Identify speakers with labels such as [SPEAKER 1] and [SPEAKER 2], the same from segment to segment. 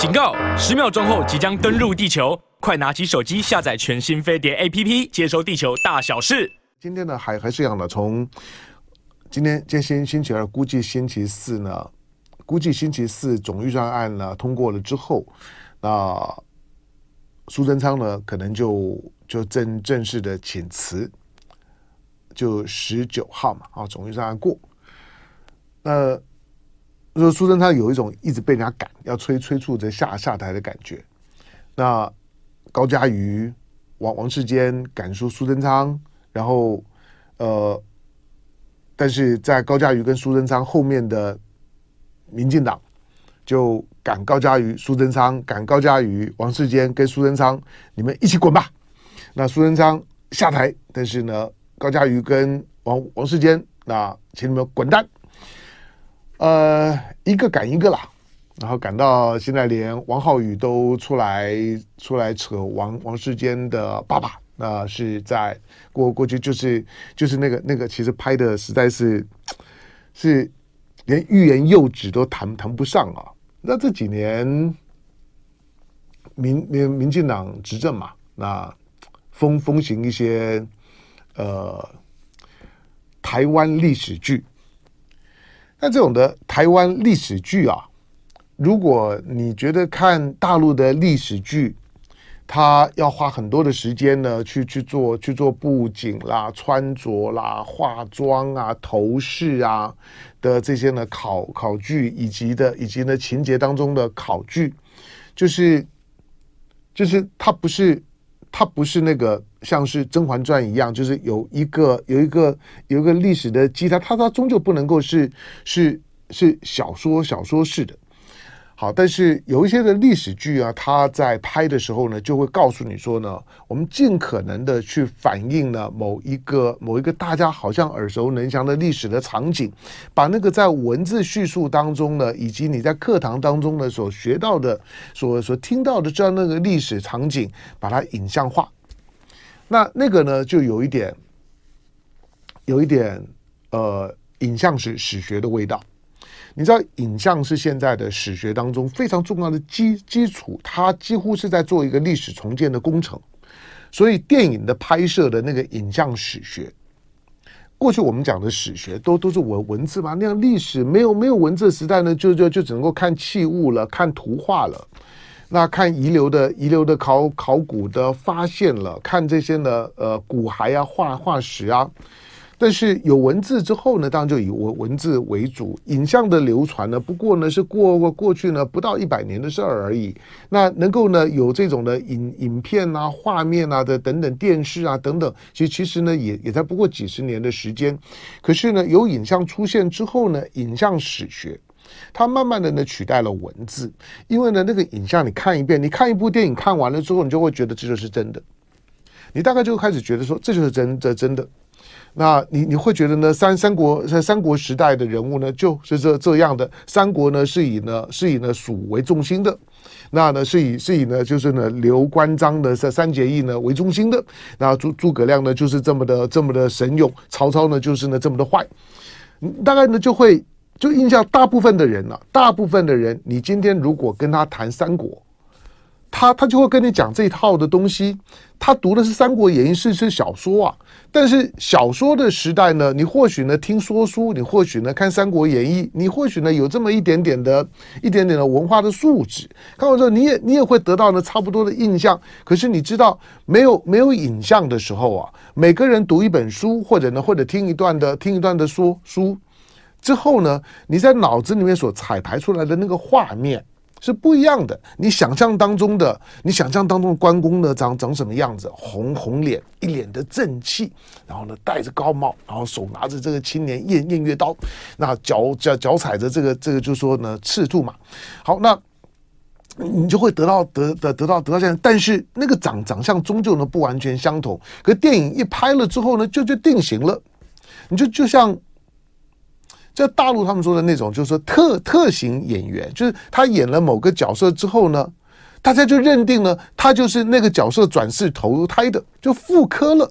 [SPEAKER 1] 警告！十秒钟后即将登陆地球，快拿起手机下载全新飞碟 APP，接收地球大小事。
[SPEAKER 2] 今天呢，还还是一样的，从今天今天星星期二，估计星期四呢，估计星期四总预算案呢通过了之后，那苏贞昌呢可能就就正正式的请辞，就十九号嘛，啊，总预算案过，那。说苏贞昌有一种一直被人家赶，要催催促着下下台的感觉。那高嘉瑜、王王世坚赶出苏贞昌，然后呃，但是在高嘉瑜跟苏贞昌后面的民进党就赶高嘉瑜、苏贞昌，赶高嘉瑜、王世坚跟苏贞昌，你们一起滚吧。那苏贞昌下台，但是呢，高嘉瑜跟王王世坚，那请你们滚蛋。呃，一个赶一个啦，然后赶到现在，连王浩宇都出来出来扯王王世坚的爸爸，那是在过过去就是就是那个那个，其实拍的实在是是连欲言又止都谈谈不上啊。那这几年民民民进党执政嘛，那风风行一些呃台湾历史剧。那这种的台湾历史剧啊，如果你觉得看大陆的历史剧，它要花很多的时间呢，去去做去做布景啦、穿着啦、化妆啊、头饰啊的这些呢考考据，以及的以及呢情节当中的考据，就是就是它不是。它不是那个像是《甄嬛传》一样，就是有一个有一个有一个历史的基，它它它终究不能够是是是小说小说式的。好，但是有一些的历史剧啊，它在拍的时候呢，就会告诉你说呢，我们尽可能的去反映呢某一个某一个大家好像耳熟能详的历史的场景，把那个在文字叙述当中呢，以及你在课堂当中呢所学到的、所所听到的这样那个历史场景，把它影像化。那那个呢，就有一点，有一点呃，影像史史学的味道。你知道，影像是现在的史学当中非常重要的基基础，它几乎是在做一个历史重建的工程。所以，电影的拍摄的那个影像史学，过去我们讲的史学都都是文文字嘛，那样历史没有没有文字时代呢，就就就只能够看器物了，看图画了，那看遗留的遗留的考考古的发现了，看这些呢呃骨骸啊、化化石啊。但是有文字之后呢，当然就以文文字为主，影像的流传呢，不过呢是过过过去呢不到一百年的事儿而已。那能够呢有这种的影影片啊、画面啊的等等电视啊等等，其实其实呢也也才不过几十年的时间。可是呢有影像出现之后呢，影像史学它慢慢的呢取代了文字，因为呢那个影像你看一遍，你看一部电影看完了之后，你就会觉得这就是真的，你大概就开始觉得说这就是真这真的。那你你会觉得呢？三三国在三国时代的人物呢，就是这这样的。三国呢是以呢是以呢蜀为中心的，那呢是以是以呢就是呢刘关张的这三结义呢为中心的。那诸诸葛亮呢就是这么的这么的神勇，曹操呢就是呢这么的坏。大概呢就会就印象大部分的人呢、大部分的人，你今天如果跟他谈三国。他他就会跟你讲这一套的东西，他读的是《三国演义》是是小说啊，但是小说的时代呢，你或许呢听说书，你或许呢看《三国演义》，你或许呢有这么一点点的一点点的文化的素质，看完之后你也你也会得到呢差不多的印象。可是你知道没有没有影像的时候啊，每个人读一本书或者呢或者听一段的听一段的说书之后呢，你在脑子里面所彩排出来的那个画面。是不一样的。你想象当中的，你想象当中的关公呢，长长什么样子？红红脸，一脸的正气，然后呢，戴着高帽，然后手拿着这个青年偃偃月刀，那脚脚脚踩着这个这个，就说呢，赤兔马。好，那你就会得到得得得到得到这样，但是那个长长相终究呢不完全相同。可电影一拍了之后呢，就就定型了。你就就像。在大陆，他们说的那种，就是说特特型演员，就是他演了某个角色之后呢，大家就认定了他就是那个角色转世投胎的，就复刻了。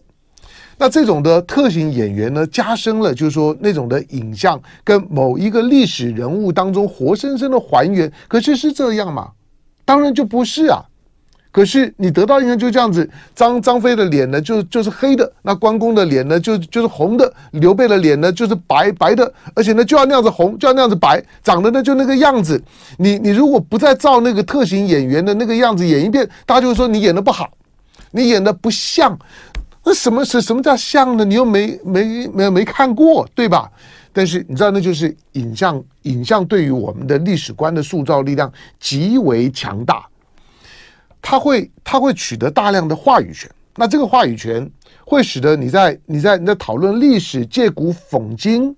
[SPEAKER 2] 那这种的特型演员呢，加深了就是说那种的影像跟某一个历史人物当中活生生的还原。可是是这样吗？当然就不是啊。可是你得到印象就这样子，张张飞的脸呢就就是黑的，那关公的脸呢就就是红的，刘备的脸呢就是白白的，而且呢就要那样子红，就要那样子白，长得呢就那个样子。你你如果不再照那个特型演员的那个样子演一遍，大家就会说你演的不好，你演的不像。那什么是什么叫像呢？你又没没没没看过，对吧？但是你知道，那就是影像，影像对于我们的历史观的塑造力量极为强大。它会，它会取得大量的话语权。那这个话语权会使得你在你在你在讨论历史借古讽今，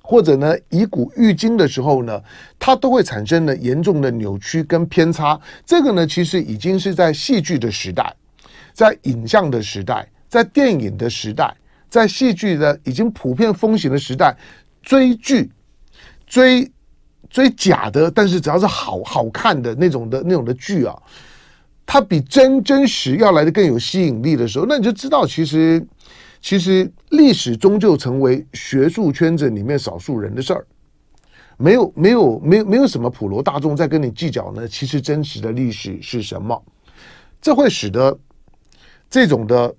[SPEAKER 2] 或者呢以古喻今的时候呢，它都会产生了严重的扭曲跟偏差。这个呢，其实已经是在戏剧的时代，在影像的时代，在电影的时代，在戏剧的已经普遍风行的时代，追剧、追追假的，但是只要是好好看的那种的那种的剧啊。它比真真实要来的更有吸引力的时候，那你就知道，其实其实历史终究成为学术圈子里面少数人的事儿，没有没有没有没有什么普罗大众在跟你计较呢。其实真实的历史是什么？这会使得这种的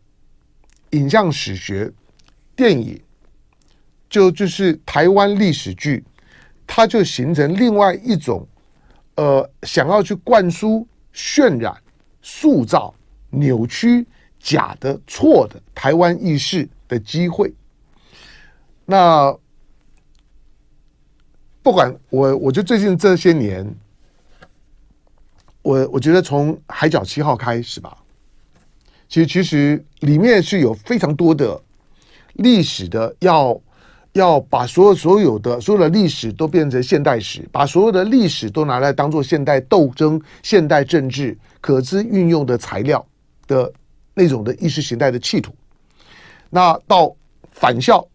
[SPEAKER 2] 影像史学、电影，就就是台湾历史剧，它就形成另外一种呃，想要去灌输、渲染。塑造扭曲假的错的台湾意识的机会。那不管我，我就最近这些年，我我觉得从海角七号开始吧，其实其实里面是有非常多的历史的，要要把所有所有的所有的历史都变成现代史，把所有的历史都拿来当做现代斗争、现代政治。可资运用的材料的那种的意识形态的企图，那到返校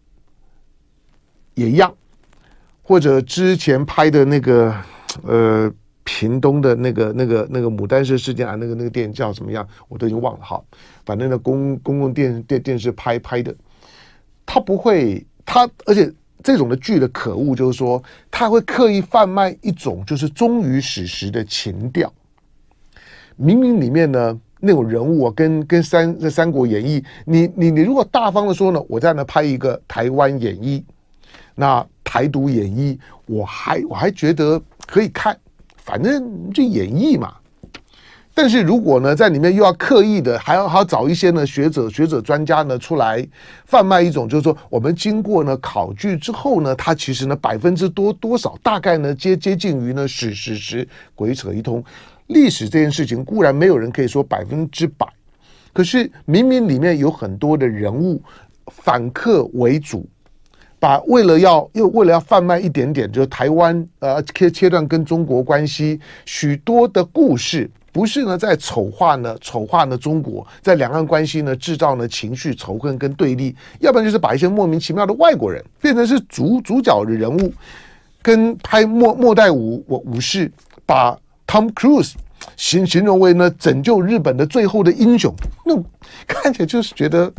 [SPEAKER 2] 也一样，或者之前拍的那个呃屏东的那个那个那个牡丹社事件啊，那个那个电影叫什么样，我都已经忘了哈。反正呢，公公共电电电视拍拍的，他不会他，而且这种的剧的可恶就是说，他会刻意贩卖一种就是忠于史实的情调。明明里面呢，那种人物啊，跟跟三《三国演义》你，你你你如果大方的说呢，我在那拍一个台湾演义，那台独演义，我还我还觉得可以看，反正就演义嘛。但是如果呢，在里面又要刻意的，还要还要找一些呢学者、学者专家呢出来贩卖一种，就是说我们经过呢考据之后呢，它其实呢百分之多多少，大概呢接接近于呢史史实，鬼扯一通。历史这件事情固然没有人可以说百分之百，可是明明里面有很多的人物反客为主，把为了要又为了要贩卖一点点，就是台湾呃切切断跟中国关系许多的故事，不是呢在丑化呢丑化呢中国，在两岸关系呢制造呢情绪仇恨跟对立，要不然就是把一些莫名其妙的外国人变成是主主角的人物，跟拍末末代武我武士把。Tom Cruise 形形容为呢拯救日本的最后的英雄，那看起来就是觉得，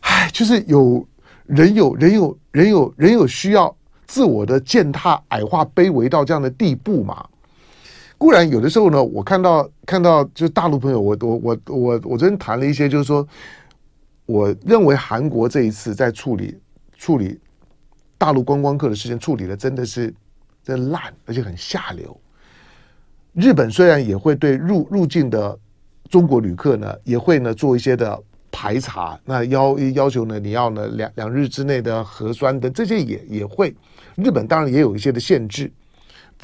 [SPEAKER 2] 唉，就是有人有人有人有人有需要自我的践踏、矮化、卑微到这样的地步嘛？固然有的时候呢，我看到看到就是大陆朋友，我我我我我昨天谈了一些，就是说，我认为韩国这一次在处理处理大陆观光客的事情，处理的真的是真烂，而且很下流。日本虽然也会对入入境的中国旅客呢，也会呢做一些的排查，那要要求呢，你要呢两两日之内的核酸的这些也也会，日本当然也有一些的限制。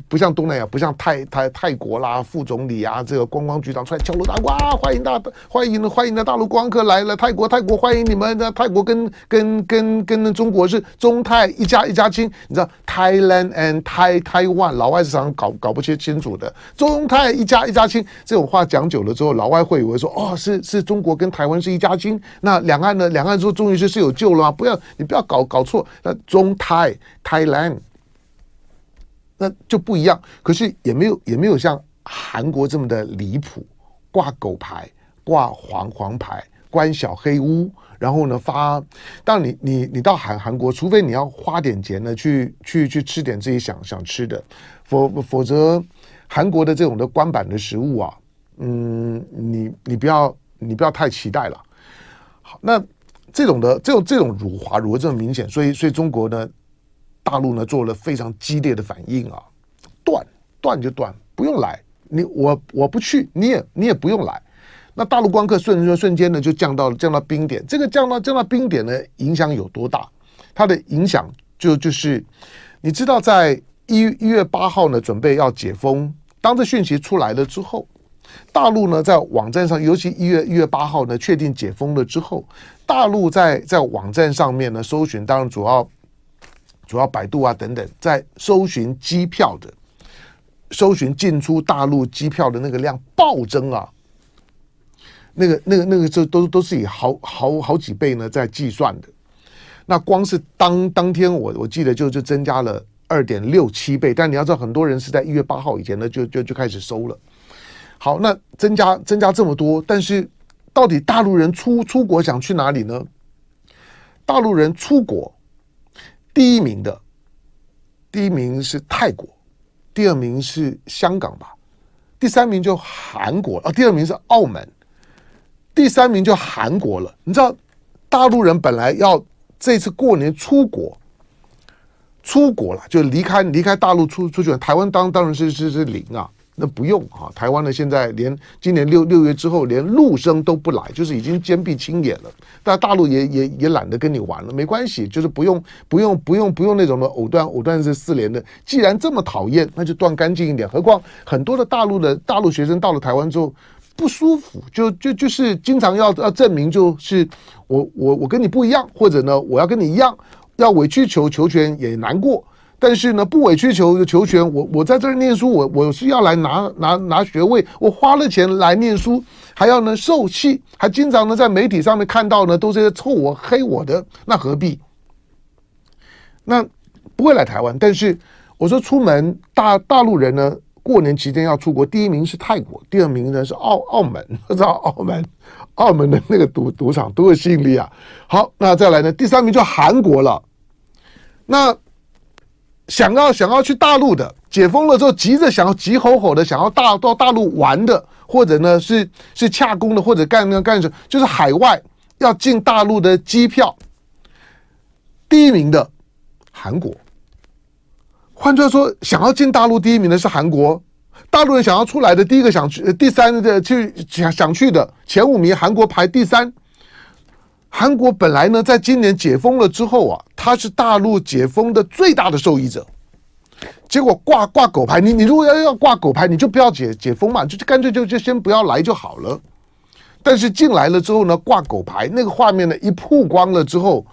[SPEAKER 2] 不像东南亚，不像泰泰泰国啦，副总理啊，这个观光局长出来敲锣打鼓啊，欢迎大欢迎欢迎的大陆光客来了，泰国泰国欢迎你们的泰国跟跟跟跟中国是中泰一家一家亲，你知道 Thailand and Tai Taiwan，老外是常常搞搞不清清楚的，中泰一家一家亲这种话讲久了之后，老外会以为说哦是是中国跟台湾是一家亲，那两岸呢两岸说终于是是有救了吗？不要你不要搞搞错，那中泰 Thailand。那就不一样，可是也没有也没有像韩国这么的离谱，挂狗牌、挂黄黄牌、关小黑屋，然后呢发，但你你你到韩韩国，除非你要花点钱呢，去去去吃点自己想想吃的，否否则韩国的这种的官版的食物啊，嗯，你你不要你不要太期待了。好，那这种的这种这种辱华辱的这么明显，所以所以中国呢，大陆呢做了非常激烈的反应啊，断断就断，不用来，你我我不去，你也你也不用来。那大陆光客瞬瞬瞬间呢就降到降到冰点，这个降到降到冰点呢影响有多大？它的影响就就是，你知道在一一月八号呢准备要解封，当这讯息出来了之后，大陆呢在网站上，尤其一月一月八号呢确定解封了之后，大陆在在网站上面呢搜寻，当然主要主要百度啊等等，在搜寻机票的，搜寻进出大陆机票的那个量暴增啊。那个、那个、那个，这都都是以好好好几倍呢在计算的。那光是当当天我，我记得就就增加了二点六七倍。但你要知道，很多人是在一月八号以前呢就就就开始收了。好，那增加增加这么多，但是到底大陆人出出国想去哪里呢？大陆人出国第一名的，第一名是泰国，第二名是香港吧，第三名就韩国啊，第二名是澳门。第三名就韩国了，你知道，大陆人本来要这次过年出国，出国了就离开离开大陆出出去，台湾当当然是是是零啊，那不用啊，台湾呢现在连今年六六月之后连陆生都不来，就是已经坚壁清野了。但大陆也也也懒得跟你玩了，没关系，就是不用不用不用不用那种的藕断藕断是丝连的。既然这么讨厌，那就断干净一点。何况很多的大陆的大陆学生到了台湾之后。不舒服，就就就是经常要要证明，就是我我我跟你不一样，或者呢，我要跟你一样，要委曲求求全也难过。但是呢，不委曲求求全，我我在这儿念书，我我是要来拿拿拿学位，我花了钱来念书，还要呢受气，还经常呢在媒体上面看到呢都是臭我黑我的，那何必？那不会来台湾，但是我说出门大大陆人呢。过年期间要出国，第一名是泰国，第二名呢是澳澳门。知道澳门，澳门的那个赌赌场多有吸引力啊！好，那再来呢，第三名就韩国了。那想要想要去大陆的，解封了之后急着想要急吼吼的想要大到大陆玩的，或者呢是是洽公的，或者干那干什么，就是海外要进大陆的机票，第一名的韩国。换句话说，想要进大陆第一名的是韩国，大陆人想要出来的第一个想去第三的去想想去的前五名，韩国排第三。韩国本来呢，在今年解封了之后啊，它是大陆解封的最大的受益者。结果挂挂狗牌，你你如果要要挂狗牌，你就不要解解封嘛，就干脆就就先不要来就好了。但是进来了之后呢，挂狗牌那个画面呢一曝光了之后，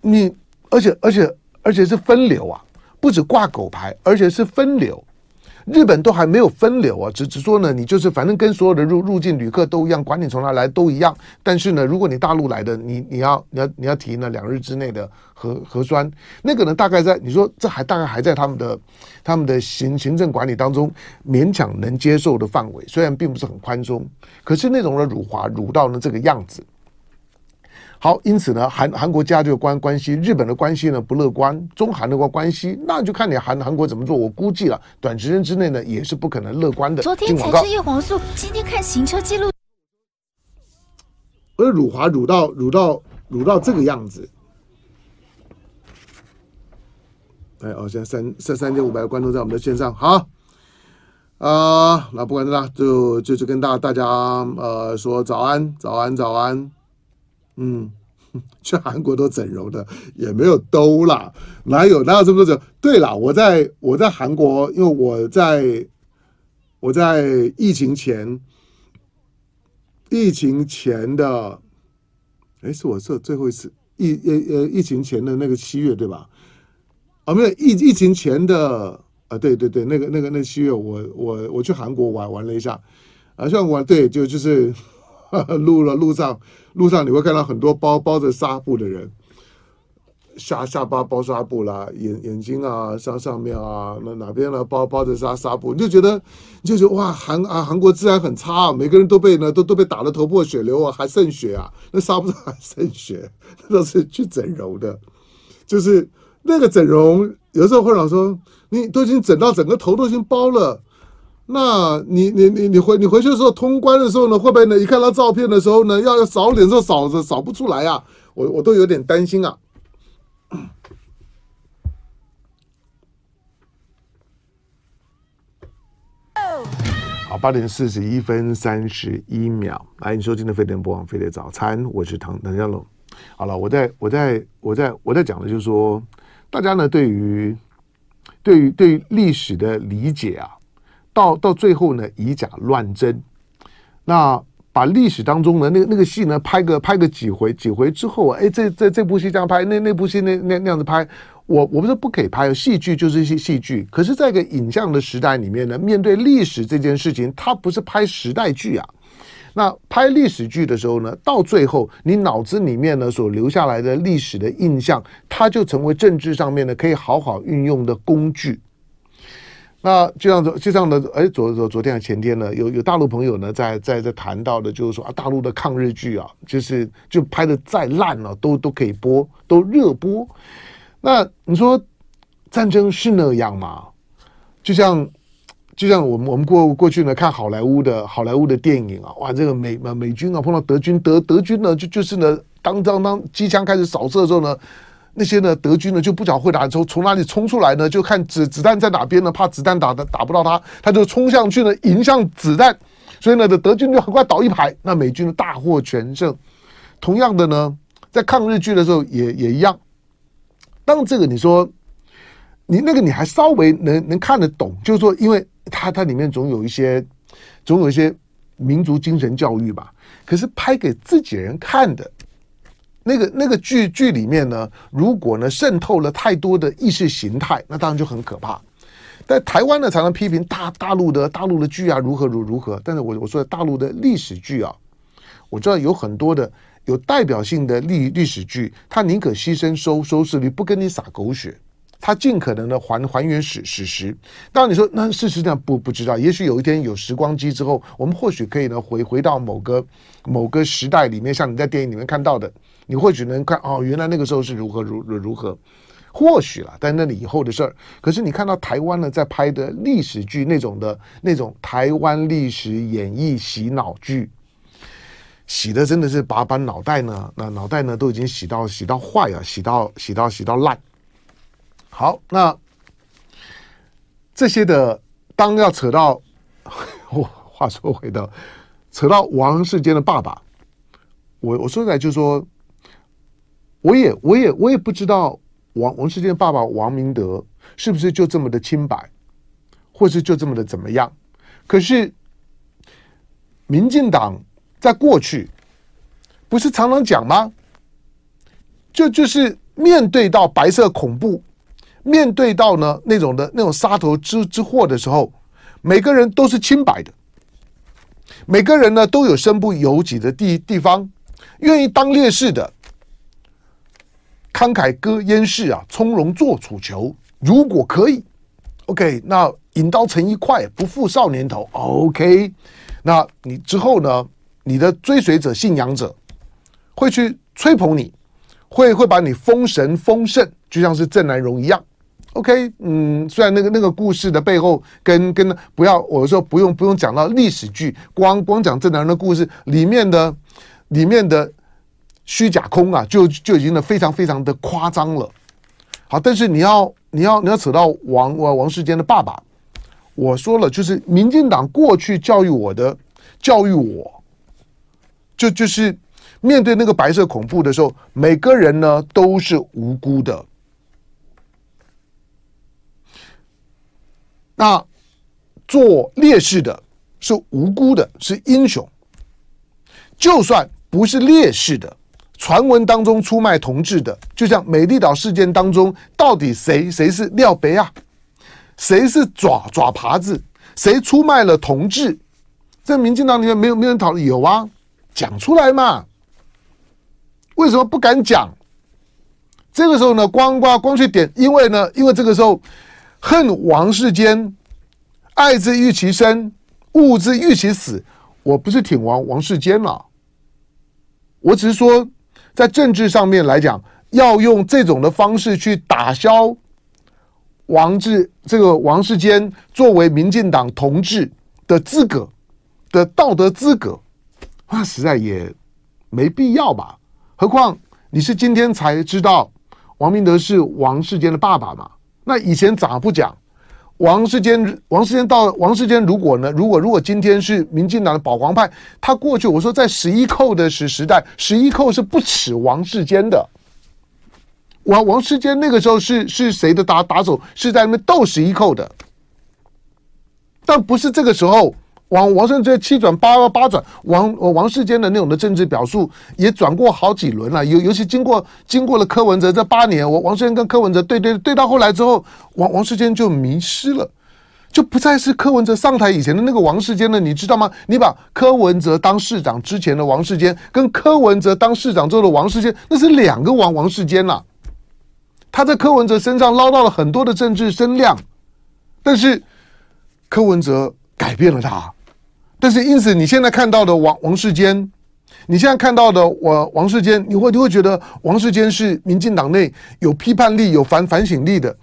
[SPEAKER 2] 你而且而且而且是分流啊。不止挂狗牌，而且是分流。日本都还没有分流啊，只只说呢，你就是反正跟所有的入入境旅客都一样，管你从哪来都一样。但是呢，如果你大陆来的，你你要你要你要提呢两日之内的核核酸，那个呢大概在你说这还大概还在他们的他们的行行政管理当中勉强能接受的范围，虽然并不是很宽松，可是那种的辱华辱到呢这个样子。好，因此呢，韩韩国加这个关关系，日本的关系呢不乐观，中韩的关关系，那就看你韩韩国怎么做。我估计了，短时间之内呢，也是不可能乐观的。
[SPEAKER 3] 昨天才是叶黄素，今天看行车记录。
[SPEAKER 2] 而辱华辱到辱到辱到这个样子，哎哦，现在三三三千五百个观众在我们的线上，好啊、呃，那不管怎么，就就就跟大大家呃说早安，早安，早安。嗯，去韩国都整容的也没有兜啦，哪有哪有这么多整？对了，我在我在韩国，因为我在我在疫情前，疫情前的，哎，是我是最后一次疫呃呃疫情前的那个七月对吧？啊，没有疫疫情前的啊，对对对，那个那个那七月我，我我去韩国玩玩了一下，啊，像玩对就就是。路了路上，路上你会看到很多包包着纱布的人，下下巴包纱布啦，眼眼睛啊上上面啊，那哪边呢？包包着纱纱布，你就觉得你就觉得哇，韩啊韩国治安很差啊，每个人都被呢都都被打得头破血流啊，还渗血啊，那纱布上还渗血，那都是去整容的，就是那个整容，有时候会长说，你都已经整到整个头都已经包了。那你你你你回你回去的时候通关的时候呢，会不会呢？一看到照片的时候呢，要要扫脸的时候扫着扫不出来啊，我我都有点担心啊。好，八点四十一分三十一秒，来，你收听的飞碟播放飞碟早餐，我是唐唐湘龙。好了，我在我在我在我在讲的就是说，大家呢对于对于对于历史的理解啊，到到最后呢以假乱真，那把历史当中的那个那个戏呢拍个拍个几回几回之后，哎，这这这部戏这样拍，那那部戏那那那样子拍。我我不是不可以拍，戏剧就是戏戏剧。可是，在一个影像的时代里面呢，面对历史这件事情，它不是拍时代剧啊。那拍历史剧的时候呢，到最后你脑子里面呢所留下来的历史的印象，它就成为政治上面呢可以好好运用的工具。那就像就像呢，哎，昨昨昨天还前天呢，有有大陆朋友呢在在在谈到的，就是说啊，大陆的抗日剧啊，就是就拍的再烂了，都都可以播，都热播。那你说战争是那样吗？就像就像我们我们过过去呢看好莱坞的好莱坞的电影啊，哇，这个美美军啊碰到德军德德军呢就就是呢当当当机枪开始扫射的时候呢，那些呢德军呢就不晓得会打从从哪里冲出来呢，就看子子弹在哪边呢，怕子弹打的打不到他，他就冲上去呢迎向子弹，所以呢的德军就很快倒一排，那美军呢大获全胜。同样的呢，在抗日剧的时候也也一样。当这个你说，你那个你还稍微能能看得懂，就是说，因为它它里面总有一些，总有一些民族精神教育吧。可是拍给自己人看的，那个那个剧剧里面呢，如果呢渗透了太多的意识形态，那当然就很可怕。但台湾呢常常批评大大陆的大陆的剧啊如何如如何，但是我我说的大陆的历史剧啊，我知道有很多的。有代表性的历历史剧，他宁可牺牲收收视率，不跟你撒狗血，他尽可能的还还原史史实。当然你说那事实上不不知道，也许有一天有时光机之后，我们或许可以呢回回到某个某个时代里面，像你在电影里面看到的，你或许能看哦，原来那个时候是如何如如如何，或许了，但那里以后的事儿。可是你看到台湾呢在拍的历史剧那种的那种台湾历史演绎洗脑剧。洗的真的是把把脑袋呢，那脑袋呢都已经洗到洗到坏啊，洗到洗到洗到烂。好，那这些的当要扯到，我话说回到扯到王世坚的爸爸，我我说出来就说，我也我也我也不知道王王世坚爸爸王明德是不是就这么的清白，或是就这么的怎么样？可是民进党。在过去，不是常常讲吗？就就是面对到白色恐怖，面对到呢那种的那种杀头之之祸的时候，每个人都是清白的，每个人呢都有身不由己的地地方，愿意当烈士的，慷慨割烟市啊，从容做楚囚。如果可以，OK，那引刀成一快，不负少年头。OK，那你之后呢？你的追随者、信仰者会去吹捧你，会会把你封神封圣，就像是郑南榕一样。OK，嗯，虽然那个那个故事的背后跟跟不要，我说不用不用讲到历史剧，光光讲郑南榕的故事里面的里面的虚假空啊，就就已经呢非常非常的夸张了。好，但是你要你要你要扯到王王世坚的爸爸，我说了，就是民进党过去教育我的，教育我。就就是面对那个白色恐怖的时候，每个人呢都是无辜的。那做烈士的是无辜的，是英雄。就算不是烈士的，传闻当中出卖同志的，就像美丽岛事件当中，到底谁谁是廖北啊？谁是爪爪耙子？谁出卖了同志？在民进党里面没有没有人讨论，有啊。讲出来嘛？为什么不敢讲？这个时候呢，光光光去点，因为呢，因为这个时候恨王世坚，爱之欲其生，恶之欲其死。我不是挺王王世坚了，我只是说，在政治上面来讲，要用这种的方式去打消王志这个王世坚作为民进党同志的资格的道德资格，那实在也没必要吧？何况你是今天才知道王明德是王世坚的爸爸嘛？那以前咋不讲？王世坚，王世坚到王世坚，如果呢？如果如果今天是民进党的保皇派，他过去我说在十一寇的时时代，十一寇是不耻王世坚的。王王世坚那个时候是是谁的打打手？是在那边斗十一寇的，但不是这个时候。王王世坚七转八八转，王王世坚的那种的政治表述也转过好几轮了。尤尤其经过经过了柯文哲这八年，我王世坚跟柯文哲对对对到后来之后，王王世坚就迷失了，就不再是柯文哲上台以前的那个王世坚了。你知道吗？你把柯文哲当市长之前的王世坚，跟柯文哲当市长之后的王世坚，那是两个王王世坚呐。他在柯文哲身上捞到了很多的政治声量，但是柯文哲改变了他。但是，因此你现在看到的王王世坚，你现在看到的我王世坚，你会你会觉得王世坚是民进党内有批判力、有反反省力的。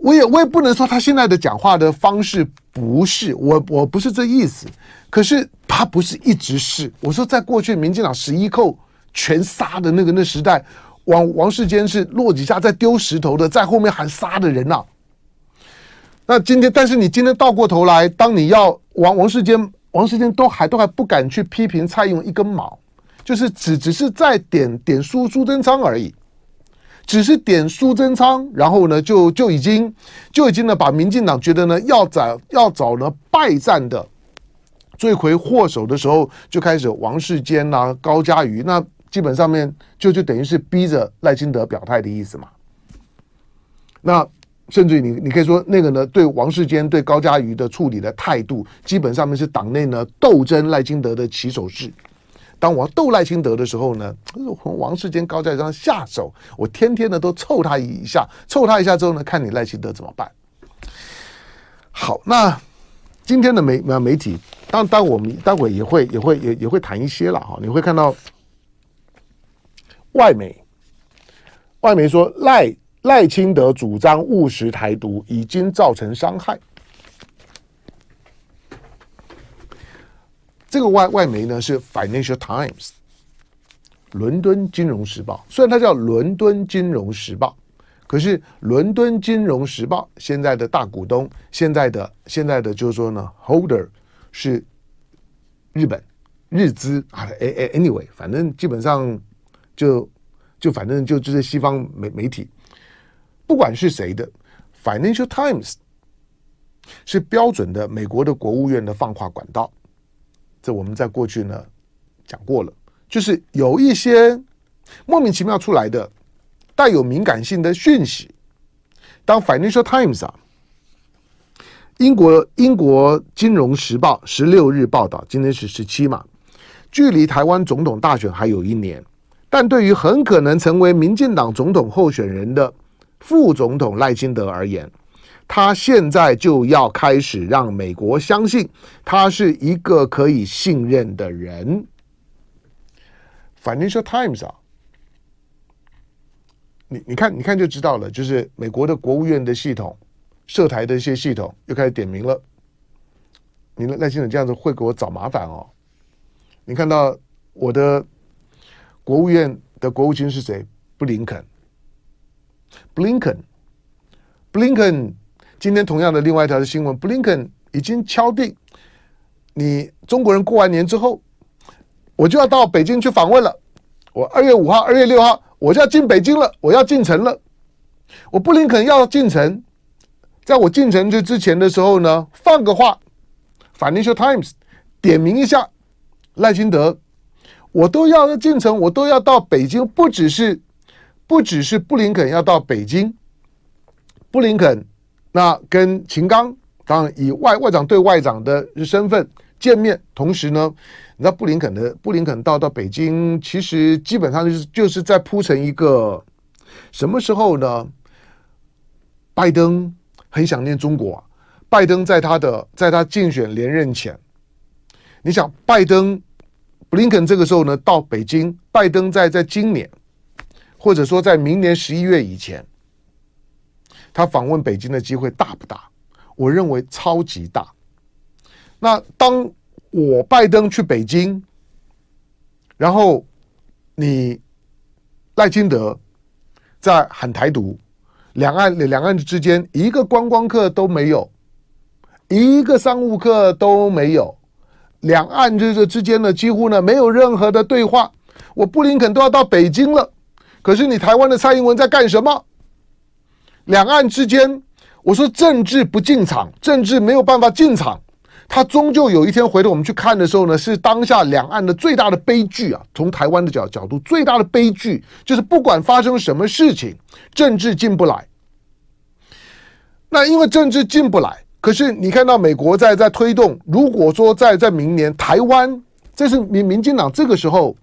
[SPEAKER 2] 我也我也不能说他现在的讲话的方式不是我我不是这意思，可是他不是一直是。我说在过去民进党十一扣全杀的那个那时代，王王世坚是落几下在丢石头的，在后面喊杀的人呐、啊。那今天，但是你今天倒过头来，当你要王王世坚，王世坚都还都还不敢去批评蔡英文一根毛，就是只只是在点点苏苏贞昌而已，只是点苏贞昌，然后呢就就已经就已经呢把民进党觉得呢要找要找呢败战的罪魁祸首的时候，就开始王世坚呐、高嘉瑜，那基本上面就就等于是逼着赖清德表态的意思嘛，那。甚至于你，你可以说那个呢，对王世坚、对高嘉瑜的处理的态度，基本上面是党内呢斗争赖清德的起手式。当我斗赖清德的时候呢，从王世坚、高嘉瑜上下手，我天天的都凑他一下，凑他一下之后呢，看你赖清德怎么办。好，那今天的媒媒体，当当我们待会也会也会也也会谈一些了哈，你会看到外媒，外媒说赖。赖清德主张务实台独已经造成伤害。这个外外媒呢是 Financial Times，伦敦金融时报。虽然它叫伦敦金融时报，可是伦敦金融时报现在的大股东，现在的现在的就是说呢，Holder 是日本日资啊。哎哎，Anyway，反正基本上就就反正就就是西方媒媒体。不管是谁的，《Financial Times》是标准的美国的国务院的放话管道。这我们在过去呢讲过了，就是有一些莫名其妙出来的带有敏感性的讯息。当《Financial Times》啊，英国英国金融时报十六日报道，今天是十七嘛，距离台湾总统大选还有一年，但对于很可能成为民进党总统候选人的。副总统赖清德而言，他现在就要开始让美国相信他是一个可以信任的人。Financial Times 啊，你你看你看就知道了，就是美国的国务院的系统、涉台的一些系统又开始点名了。你赖清德这样子会给我找麻烦哦。你看到我的国务院的国务卿是谁？布林肯。布林肯，布林肯，今天同样的另外一条的新闻，布林肯已经敲定，你中国人过完年之后，我就要到北京去访问了。我二月五号、二月六号我就要进北京了，我要进城了。我布林肯要进城，在我进城之之前的时候呢，放个话，《Financial Times》点名一下赖清德，我都要进城，我都要到北京，不只是。不只是布林肯要到北京，布林肯那跟秦刚当然以外外长对外长的身份见面，同时呢，你知道布林肯的布林肯到到北京，其实基本上就是就是在铺成一个什么时候呢？拜登很想念中国，拜登在他的在他竞选连任前，你想拜登布林肯这个时候呢到北京，拜登在在今年。或者说，在明年十一月以前，他访问北京的机会大不大？我认为超级大。那当我拜登去北京，然后你赖清德在喊台独，两岸两岸之间一个观光客都没有，一个商务客都没有，两岸这这之间呢几乎呢没有任何的对话。我布林肯都要到北京了，可是你台湾的蔡英文在干什么？两岸之间，我说政治不进场，政治没有办法进场。他终究有一天回头我们去看的时候呢，是当下两岸的最大的悲剧啊！从台湾的角角度，最大的悲剧就是不管发生什么事情，政治进不来。那因为政治进不来，可是你看到美国在在推动，如果说在在明年台湾，这是民民进党这个时候，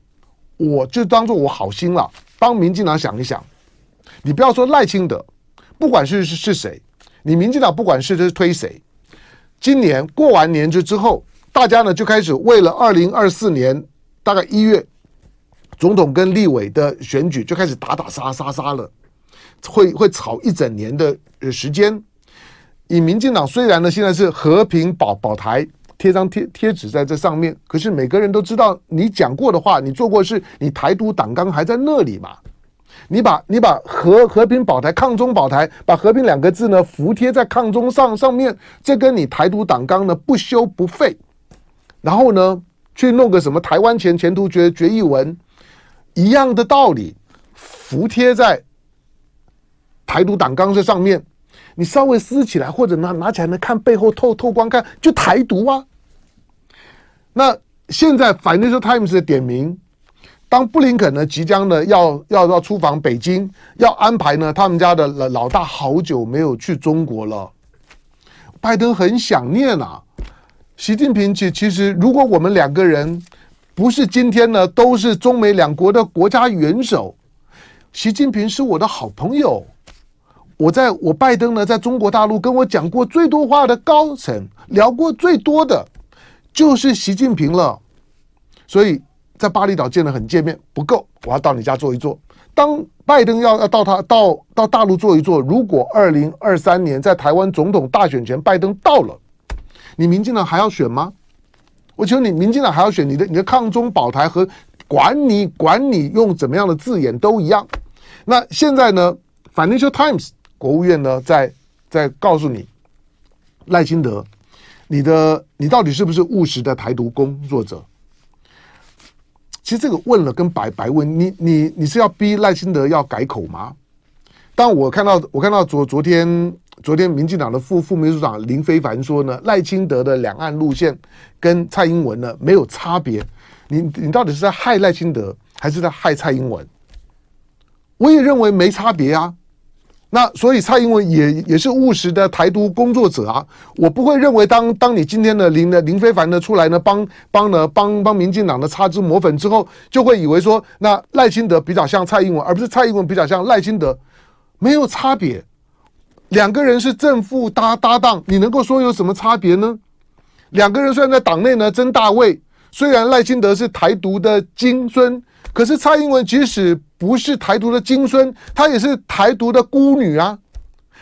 [SPEAKER 2] 我就当做我好心了，帮民进党想一想。你不要说赖清德，不管是是是谁，你民进党不管是是推谁。今年过完年之之后，大家呢就开始为了二零二四年大概一月总统跟立委的选举就开始打打杀杀杀了，会会吵一整年的时间。以民进党虽然呢现在是和平保保台，贴张贴贴纸在这上面，可是每个人都知道你讲过的话，你做过事，你台独党纲还在那里嘛。你把你把和和平保台、抗中保台，把和平两个字呢服贴在抗中上上面，这跟你台独党纲呢不修不废，然后呢去弄个什么台湾前前途决决议文一样的道理，服贴在台独党纲这上面，你稍微撕起来或者拿拿起来呢看背后透透光看，就台独啊。那现在 Financial Times 的点名。当布林肯呢即将呢要要要出访北京，要安排呢他们家的老老大好久没有去中国了，拜登很想念啊。习近平其其实如果我们两个人不是今天呢都是中美两国的国家元首，习近平是我的好朋友，我在我拜登呢在中国大陆跟我讲过最多话的高层，聊过最多的就是习近平了，所以。在巴厘岛见了很见面不够，我要到你家坐一坐。当拜登要要到他到到大陆坐一坐，如果二零二三年在台湾总统大选前拜登到了，你民进党还要选吗？我请问你，民进党还要选？你的你的抗中保台和管你管你用怎么样的字眼都一样。那现在呢？Financial Times 国务院呢在在告诉你，赖清德，你的你到底是不是务实的台独工作者？其实这个问了跟白白问，你你你是要逼赖清德要改口吗？当我看到我看到昨昨天昨天民进党的副副秘书长林非凡说呢，赖清德的两岸路线跟蔡英文呢没有差别，你你到底是在害赖清德还是在害蔡英文？我也认为没差别啊。那所以蔡英文也也是务实的台独工作者啊，我不会认为当当你今天的林的林非凡呢出来呢帮帮呢帮帮民进党的擦脂抹粉之后，就会以为说那赖清德比较像蔡英文，而不是蔡英文比较像赖清德，没有差别，两个人是正副搭搭档，你能够说有什么差别呢？两个人虽然在党内呢争大位，虽然赖清德是台独的金孙。可是蔡英文即使不是台独的金孙，她也是台独的孤女啊，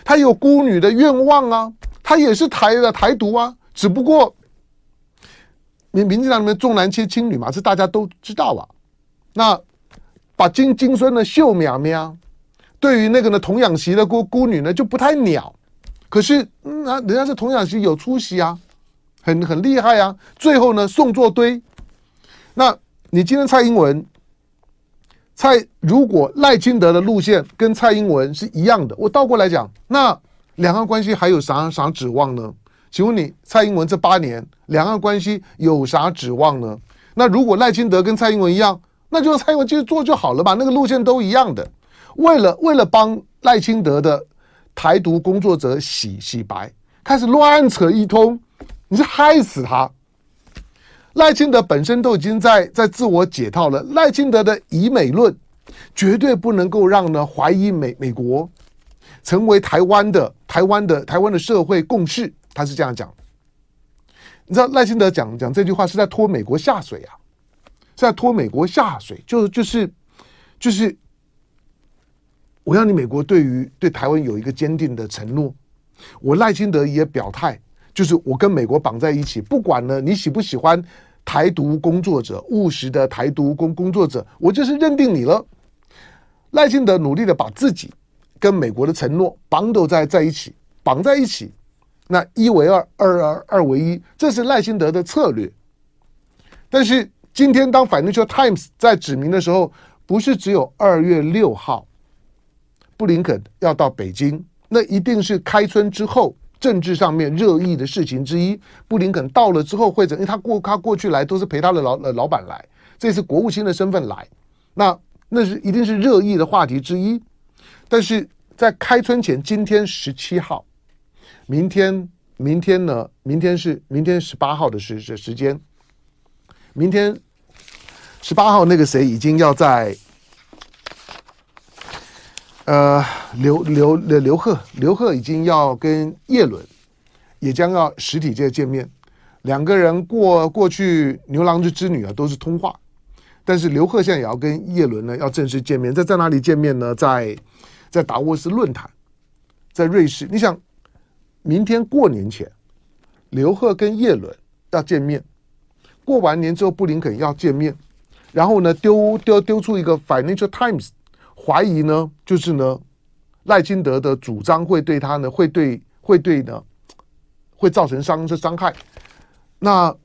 [SPEAKER 2] 她有孤女的愿望啊，她也是台的台独啊，只不过民民进党里面重男轻女嘛，这大家都知道啊。那把金金孙的秀苗苗，对于那个呢童养媳的孤孤女呢就不太鸟。可是那、嗯、人家是童养媳有出息啊，很很厉害啊。最后呢送作堆。那你今天蔡英文？蔡如果赖清德的路线跟蔡英文是一样的，我倒过来讲，那两岸关系还有啥啥指望呢？请问你蔡英文这八年两岸关系有啥指望呢？那如果赖清德跟蔡英文一样，那就蔡英文继续做就好了吧？那个路线都一样的，为了为了帮赖清德的台独工作者洗洗白，开始乱扯一通，你是害死他。赖清德本身都已经在在自我解套了。赖清德的以美论绝对不能够让呢怀疑美美国成为台湾的台湾的台湾的社会共识。他是这样讲。你知道赖清德讲讲这句话是在拖美国下水啊，是在拖美国下水，就就是就是我要你美国对于对台湾有一个坚定的承诺。我赖清德也表态。就是我跟美国绑在一起，不管呢你喜不喜欢台独工作者，务实的台独工工作者，我就是认定你了。赖清德努力的把自己跟美国的承诺绑斗在在一起，绑在一起，那一为二，二二二为一，这是赖清德的策略。但是今天当 Financial Times 在指明的时候，不是只有二月六号，布林肯要到北京，那一定是开春之后政治上面热议的事情之一。布林肯到了之后会怎？因为他过他过去来都是陪他的老呃老板来，这次国务卿的身份来，那。那是一定是热议的话题之一，但是在开春前，今天十七号，明天明天呢？明天是明天十八号的时时时间，明天十八号那个谁已经要在，呃，刘刘刘刘鹤刘鹤已经要跟叶伦也将要实体界见面，两个人过过去牛郎织织女啊都是通话。但是刘鹤现在也要跟叶伦呢要正式见面，在在哪里见面呢？在在达沃斯论坛，在瑞士。你想，明天过年前，刘鹤跟叶伦要见面，过完年之后布林肯要见面，然后呢丢丢丢出一个 Financial Times，怀疑呢就是呢赖清德的主张会对他呢会对会对呢会造成伤是伤害，那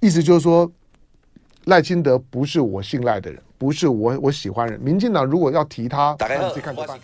[SPEAKER 2] 意思就是说。赖清德不是我信赖的人，不是我我喜欢人。民进党如果要提他，大家自己看着办。